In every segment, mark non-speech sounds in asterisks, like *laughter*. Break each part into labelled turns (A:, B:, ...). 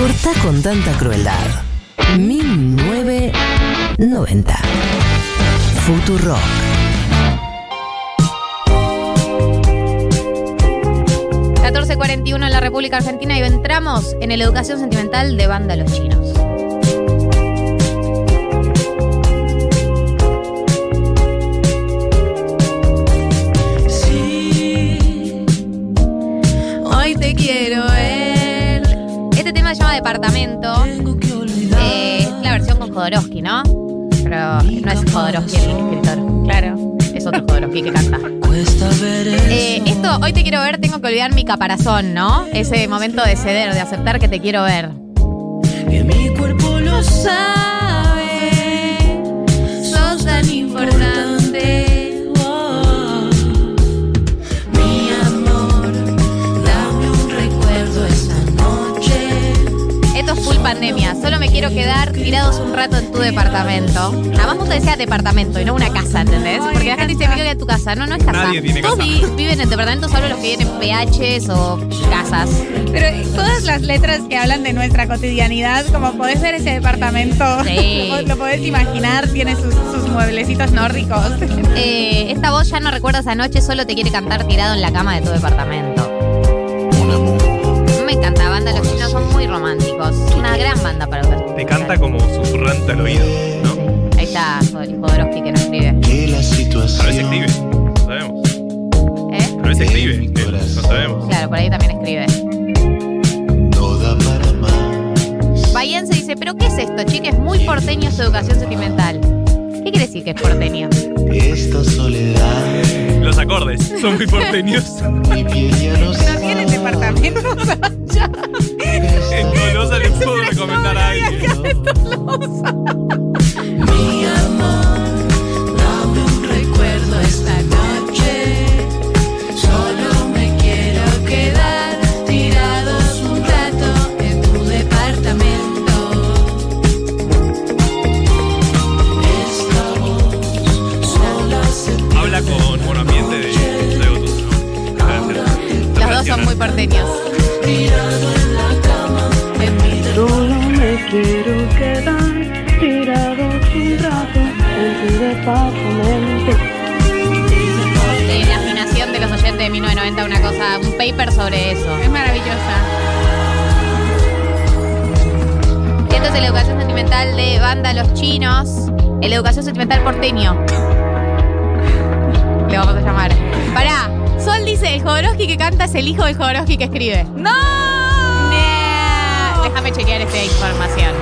A: Corta con tanta crueldad. 1990. Futurock.
B: ...1441 en la República Argentina y entramos en la educación sentimental de banda Los Chinos.
C: Sí, hoy te quiero ver.
B: Departamento.
C: Tengo que olvidar.
B: Eh, es la versión con Jodorowsky, ¿no? Pero no es Jodorowsky el escritor. Claro. Es otro Jodorowsky que canta. Eh, esto, hoy te quiero ver, tengo que olvidar mi caparazón, ¿no? Ese momento de ceder, de aceptar que te quiero ver.
C: Que mi cuerpo lo sabe.
B: Pandemia. Solo me quiero quedar tirados un rato en tu departamento. Además, vos te decías departamento y no una casa, ¿entendés? Porque la gente dice, me quedo en tu casa. No, no es casa.
D: Nadie tiene
B: Todos
D: casa.
B: vi- viven en departamentos, solo los que vienen PHs o casas.
E: Pero todas las letras que hablan de nuestra cotidianidad, como podés ver ese departamento,
B: Sí.
E: lo, *laughs* lo podés imaginar, tiene sus, sus mueblecitos nórdicos.
B: Eh, esta voz ya no recuerda esa noche, solo te quiere cantar tirado en la cama de tu departamento. Me encanta, banda Los Chinos son muy románticos. Una gran banda para educación
D: Te canta como susurrante al oído, ¿no?
B: Sí. Ahí está Jodorowsky que nos escribe.
F: que la
D: Tal vez
F: situación
D: escribe, no sabemos.
B: ¿Eh?
D: Tal vez escribe, no sabemos.
B: Claro, por ahí también escribe.
F: no da para más.
B: Bahiense dice, ¿pero qué es esto, chica? Es muy porteño su educación sentimental. ¿Qué quiere decir que es porteño?
F: Esta soledad,
D: Los acordes son muy porteños.
F: mi piel ya no
E: No tienen departamentos allá. *laughs*
D: En Tolosa les puedo recomendar a alguien.
C: Mi amor, la
B: educación sentimental de banda Los Chinos. El educación sentimental porteño. Le vamos a llamar. Pará. Sol dice, el Jodorowsky que canta es el hijo del Jodorowsky que escribe. ¡No! Déjame chequear esta información.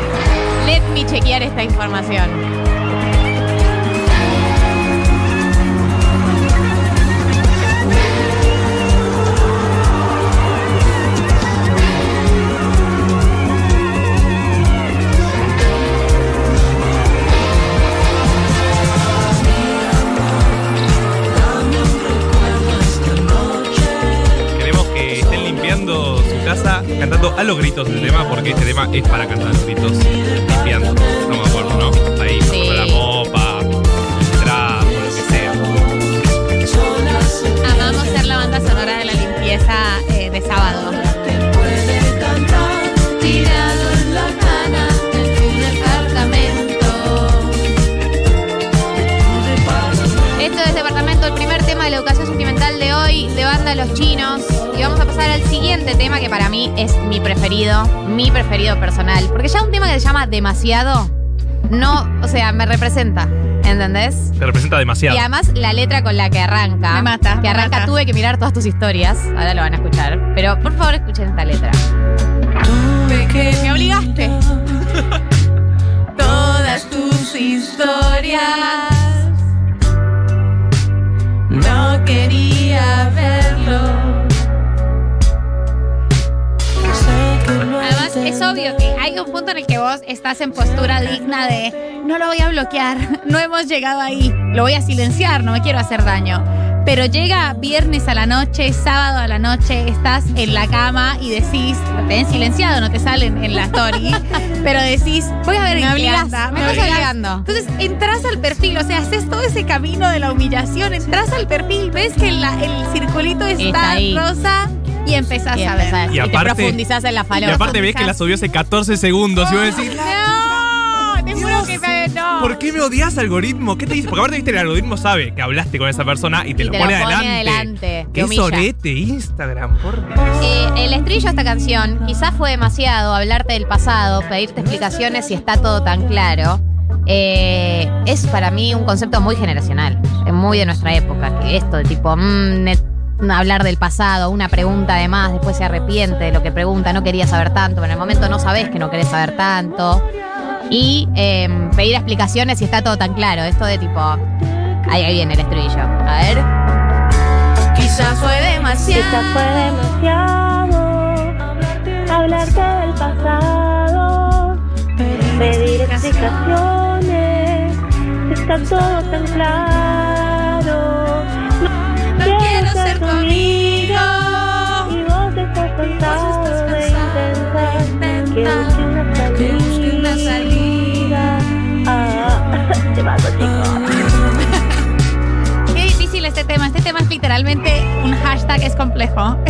B: Let me chequear esta información.
D: Los gritos el tema, porque este tema es para cantar los gritos limpiando. Estamos de acuerdo, ¿no? Ahí,
B: Sí.
D: con la mopa, el trapo, lo que sea.
E: Amamos ser la banda sonora de la limpieza eh, de sábado.
B: El primer tema de la educación sentimental de hoy, de banda Los Chinos. Y vamos a pasar al siguiente tema que para mí es mi preferido, mi preferido personal. Porque ya un tema que se llama Demasiado, no, o sea, me representa, ¿entendés?
D: Te representa demasiado.
B: Y además la letra con la que arranca.
E: Me mata,
B: Que
E: me
B: arranca,
E: mata.
B: tuve que mirar todas tus historias. Ahora lo van a escuchar. Pero por favor escuchen esta letra.
E: Que me obligaste. *laughs* Todas tus historias. Quería verlo. Además, es obvio que hay un punto en el que vos estás en postura digna de no lo voy a bloquear, *laughs* no hemos llegado ahí, lo voy a silenciar, no me quiero hacer daño. Pero llega viernes a la noche, sábado a la noche, estás en la cama y decís, lo tenés silenciado, no te salen en la story, *laughs* pero decís, voy a ver
B: Me
E: en qué
B: obligás,
E: anda,
B: me
E: estás
B: obligás.
E: obligando. Entonces entras al perfil, o sea, haces todo ese camino de la humillación, entras al perfil, ves que la- el circulito está, rosa Y empezás
B: Y,
E: a ver.
D: Y
B: y
D: aparte-
B: te profundizás en la
D: Y
B: falopa.
D: aparte ves que la subió hace 14 segundos y vos decís,
E: No, te juro que me- no.
D: ¿por qué me odias algoritmo? ¿Qué te dice? Porque aparte viste el algoritmo sabe que hablaste con esa persona y te
B: Y
D: lo
B: te
D: pone
B: lo pone
D: adelante.
B: adelante, te
D: Qué
B: humilla.
D: sorete Instagram, por Dios.
B: Eh, el estribillo de esta canción quizás fue demasiado hablarte del pasado, pedirte explicaciones si está todo tan claro. Eh, es para mí un concepto muy generacional, es muy de nuestra época. Que esto de tipo, mm, hablar del pasado, una pregunta además, después se arrepiente de lo que pregunta, no quería saber tanto, pero en el momento no sabes que no querés saber tanto. Y eh, pedir explicaciones si está todo tan claro. Esto de tipo, ahí, ahí viene el estribillo. A ver.
E: Quizás fue demasiado.
G: Quizás fue demasiado hablarte del pasado, pedir explicaciones, está todo tan claro. No quiero ser tu amigo y vos estás cansado de intentar que te. *laughs*
E: Qué difícil este tema. Este tema es literalmente un hashtag, es complejo. *laughs*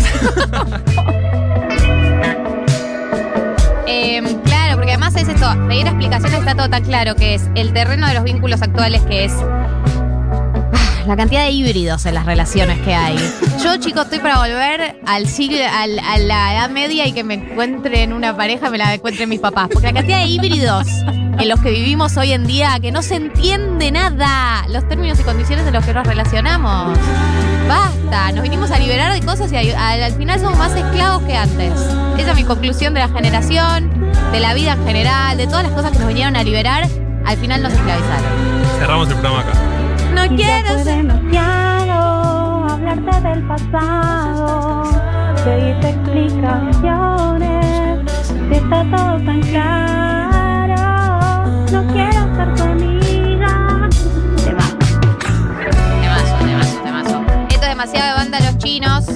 B: Eh, claro, porque además es esto, pedir explicaciones está todo tan claro que es el terreno de los vínculos actuales, que es ah, la cantidad de híbridos en las relaciones que hay. Yo, chicos, estoy para volver al siglo, al- a la edad media y que me encuentre en una pareja, me la encuentren mis papás. Porque la cantidad de híbridos en los que vivimos hoy en día, que no se entiende nada los términos y condiciones en los que nos relacionamos. Basta, nos vinimos a liberar de cosas y a- al, al final somos más esclavos que antes. Esa es mi conclusión de la generación, de la vida en general, de todas las cosas que nos vinieron a liberar, al final nos esclavizaron.
D: Cerramos el programa acá.
B: No quiero
G: fue
B: ser...
G: demasiado hablarte del pasado, pedirte explicaciones, si está todo tan claro, no quiero ser tu amiga. Te va.
B: Temazo, temazo, temazo. Esto es demasiado de banda Los Chinos.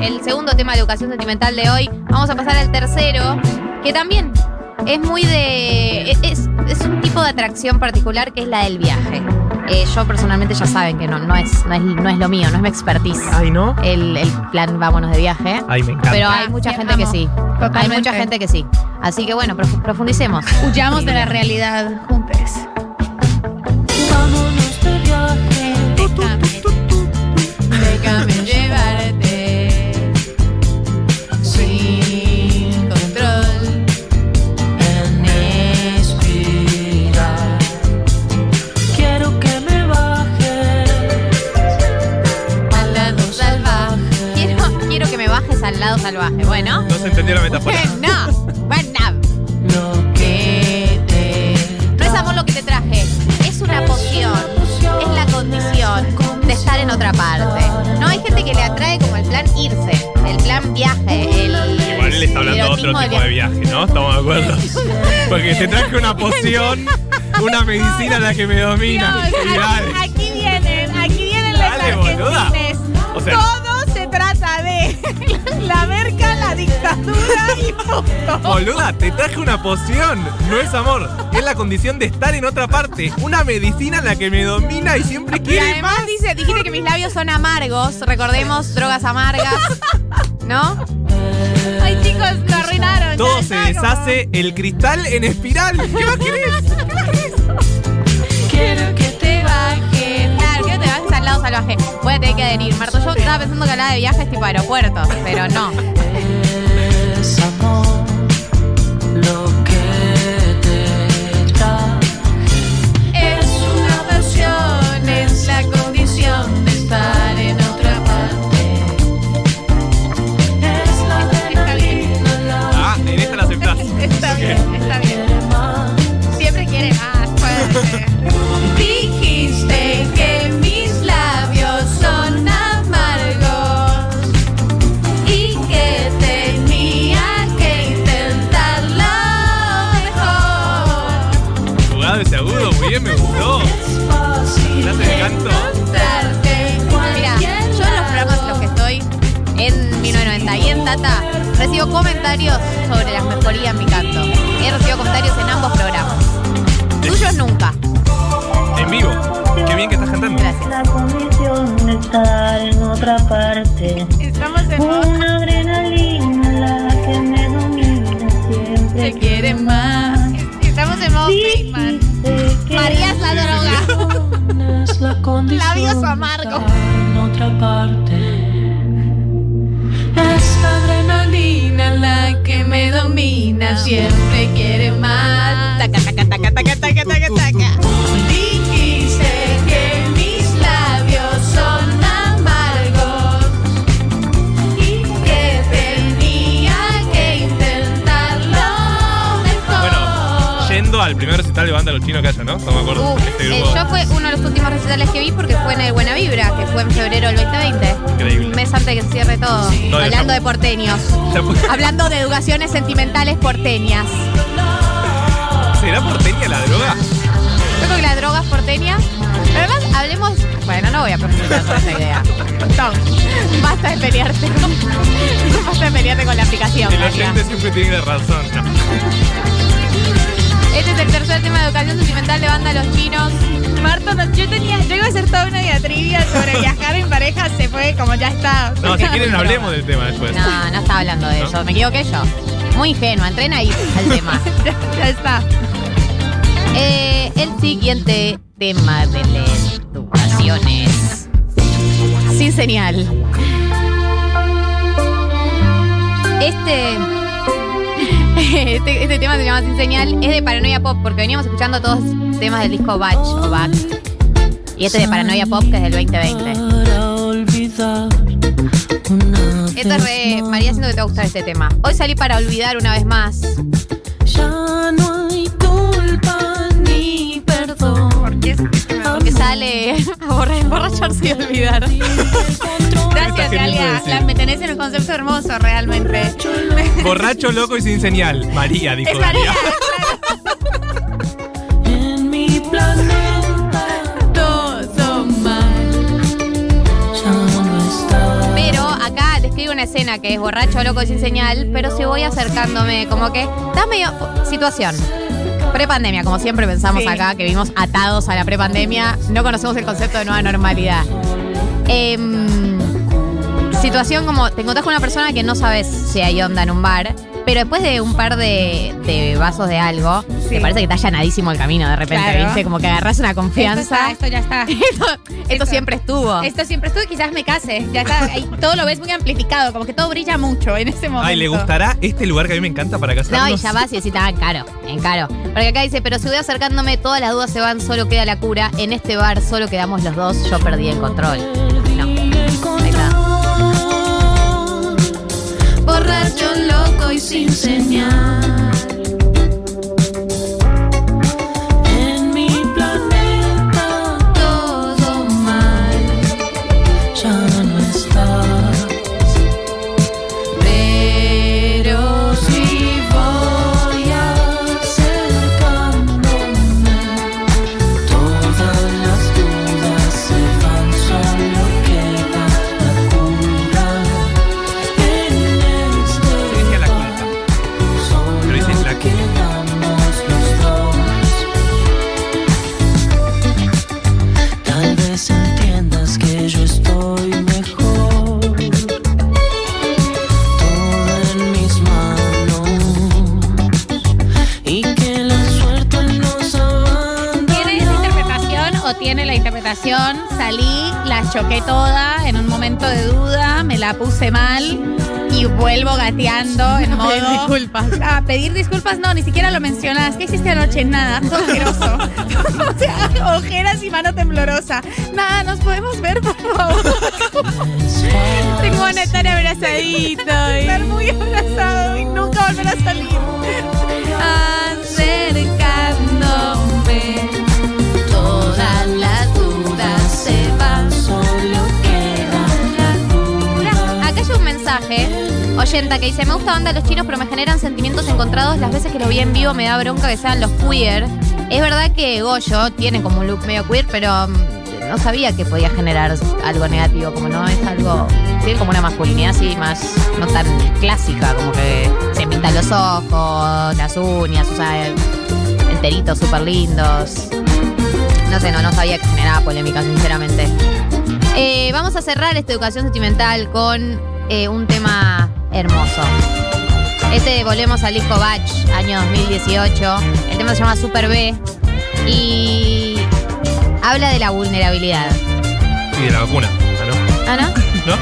B: El segundo tema de educación sentimental de hoy. Vamos a pasar al tercero, que también es muy de. Es, es un tipo de atracción particular que es la del viaje. Eh, yo personalmente ya saben que no, no, es, no, es, no es lo mío, no es mi expertise.
D: Ay, ¿no?
B: El, el plan vámonos de viaje.
D: Ay, me encanta.
B: Pero hay mucha gente que sí. Hay mucha gente que sí. Así que bueno, profu- profundicemos.
E: Huyamos de la realidad juntos.
C: Vámonos de viaje.
B: Déjame llevarte traje una poción, *laughs*
D: una medicina la que me domina.
E: Dios,
D: Y dale.
E: aquí, aquí vienen, aquí vienen las
D: Dale, boluda.
E: argentines.
D: O sea-
E: Todo se trata de *laughs* la merca, la dictadura y punto.
D: Boluda, te traje una poción. No es amor. Es la condición de estar en otra parte. Una medicina la que me domina y siempre
B: Y
D: quiere
B: además
D: más.
B: dice, dijiste que mis labios son amargos. Recordemos, drogas amargas. ¿No?
E: Chicos, lo arruinaron.
D: Todo se
E: como-
D: deshace, el cristal en espiral. *laughs* ¿Qué más querés?
C: quiero que te bajes.
B: Claro, quiero que te bajes al lado salvaje. Voy a tener que adherir. Marto, yo estaba pensando que hablaba de viajes tipo aeropuertos, pero no. *laughs*
E: siempre quiere
D: al primer recital de banda Los Chinos que haya, ¿no? No me acuerdo.
B: Uh,
D: este
B: eh, yo fue uno de los últimos recitales que vi porque fue en el Buena Vibra, que fue en febrero del 2020.
D: Increíble.
B: Un mes antes de que se cierre todo.
D: No,
B: hablando de porteños. *laughs*
E: Hablando de educaciones sentimentales porteñas.
D: ¿Será porteña la droga?
B: Yo creo que la droga es porteña. Pero además, hablemos. Bueno, no voy a profundizar con esta idea.
E: No, basta de pelearte con, *laughs* basta de pelearte con la aplicación.
D: El oyente siempre tiene razón. No.
B: Este es el tercer tema de educación sentimental de banda Los Chinos.
E: Marto, no, yo tenía, yo iba a hacer toda una diatribia sobre viajar en pareja, se fue como ya está.
D: No, si quieren *laughs* hablemos del tema después.
B: No, no estaba hablando de
D: ¿No?
B: eso. Me equivoqué yo. Muy ingenua. Entren ahí al *laughs* tema.
E: ya, ya está.
B: Eh, el siguiente tema de la educación es sin señal. Este, *laughs* este, este tema se llama Sin señal, es de Paranoia Pop, porque veníamos escuchando todos temas del disco Batch o Back. Y este de Paranoia Pop, que es del 2020.
C: Para olvidar una
B: Esto es re. María, siento que te va a gustar este tema. Hoy salí para olvidar una vez más.
C: Ya no hay culpa ni perdón.
E: Porque,
B: Porque sale *laughs* a borrar, emborracharse y olvidar.
D: Queriendo
E: Galia.
D: decir?
E: La, me tenés en un concepto hermoso, realmente.
D: Borracho, loco y sin señal. María, dijo
E: Es María. *laughs*
C: En mi todo mal. Está.
B: Pero acá describe una escena que es borracho, loco y sin señal, pero si voy acercándome, como que está medio. Situación. Prepandemia, como siempre pensamos
E: Sí.
B: acá, que vimos atados a la prepandemia, no conocemos el concepto de nueva normalidad. Em, situación como te encontrás con una persona que no sabes si hay onda en un bar, pero después de un par de, de vasos de algo,
E: Sí.
B: te parece que está allanadísimo el camino de repente,
E: Claro.
B: ¿viste? Como que agarras una
E: Esto,
B: confianza.
E: está, esto ya está. *laughs*
B: esto, esto
E: Esto-
B: siempre estuvo.
E: Esto siempre estuvo y quizás me case. Ya está. ahí todo lo ves muy amplificado, como que todo brilla mucho en ese momento.
D: Ay, ¿le gustará este lugar que a mí me encanta para casarnos?
B: No, y ya vas y decís, tan caro, en caro. Porque acá dice, pero si voy acercándome, todas las dudas se van, solo queda la cura. En este bar solo quedamos los dos, yo perdí el control.
C: Borracho, loco y sin señal.
E: Salí, la choqué toda en un momento de duda, me la puse mal y vuelvo gateando en *laughs* modo.
B: pedir disculpas.
E: Ah, pedir disculpas, no, ni siquiera lo mencionas. ¿Qué hiciste anoche? Nada, todo asqueroso. *laughs* *laughs* o sea, ojeras y mano temblorosa. Nada, nos podemos ver, por favor. Tengo a estar abrazadito. Estar muy abrazado y nunca volver a salir.
C: Acercándome,
B: acá hay un mensaje. Oyenta que dice, me gusta banda los chinos, pero me generan sentimientos encontrados. Las veces que los vi en vivo me da bronca que sean los queer. Es verdad que Goyo tiene como un look medio queer, pero mm, no sabía que podía generar algo negativo, como no es algo. Tiene como una masculinidad así más no tan clásica, como que se pintan los ojos, las uñas, usa enteritos súper lindos. No sé, no, no sabía que generaba polémica, sinceramente. Eh, vamos a cerrar esta educación sentimental con eh, un tema hermoso. Este volvemos al disco Batch, año 2018. El tema se llama Super B y habla de la vulnerabilidad.
D: de la vacuna. Ah, ¿no?
B: ¿Ah, no?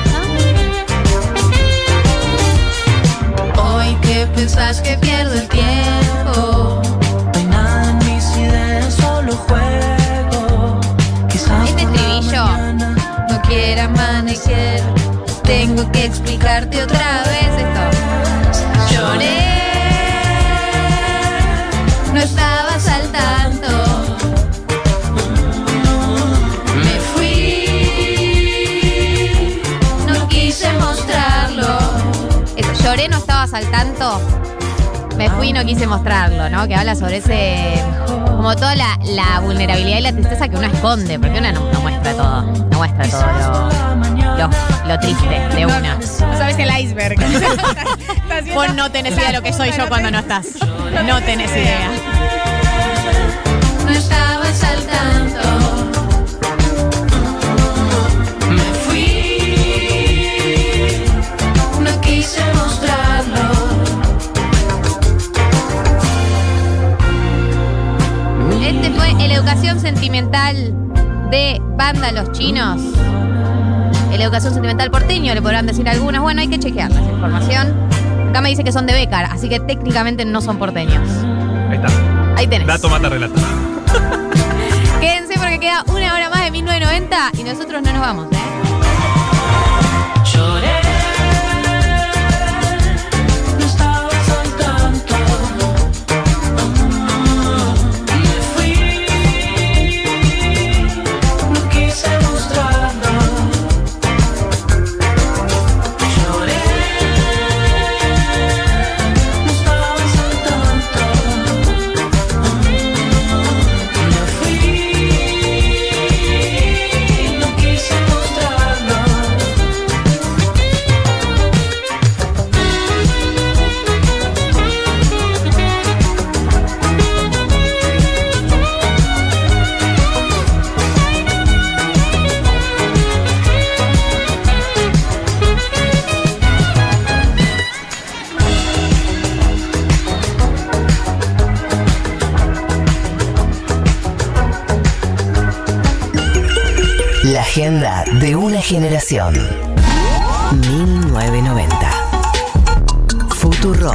D: ¿No?
C: Hoy que pensás que pierdo el tiempo. No hay nada en mis ideas, solo juego. Quiera amanecer. Tengo que explicarte otra vez esto. Lloré, no estabas al tanto. Me fui, no quise mostrarlo.
B: Eso, lloré, no estabas al tanto. Me fui y no quise mostrarlo, ¿no? Que habla sobre ese. Como toda la, la vulnerabilidad y la tristeza que uno esconde, porque uno no, no muestra todo. No muestra todo lo, lo, lo triste de una.
E: No sabes el iceberg. *laughs*
B: Vos no tenés idea de lo que soy yo cuando no estás. No tenés idea.
C: no estabas al tanto.
B: Los Chinos. El Educación Sentimental porteño, le podrán decir algunos. Bueno, hay que chequear esa información. Acá me dice que son de Becar, así que técnicamente no son porteños.
D: Ahí está.
B: Ahí tenés.
D: Dato mata relata. *laughs*
B: Quédense porque queda una hora más de 1990 y nosotros no nos vamos, ¿eh?
A: Generación. 1990. Futuro.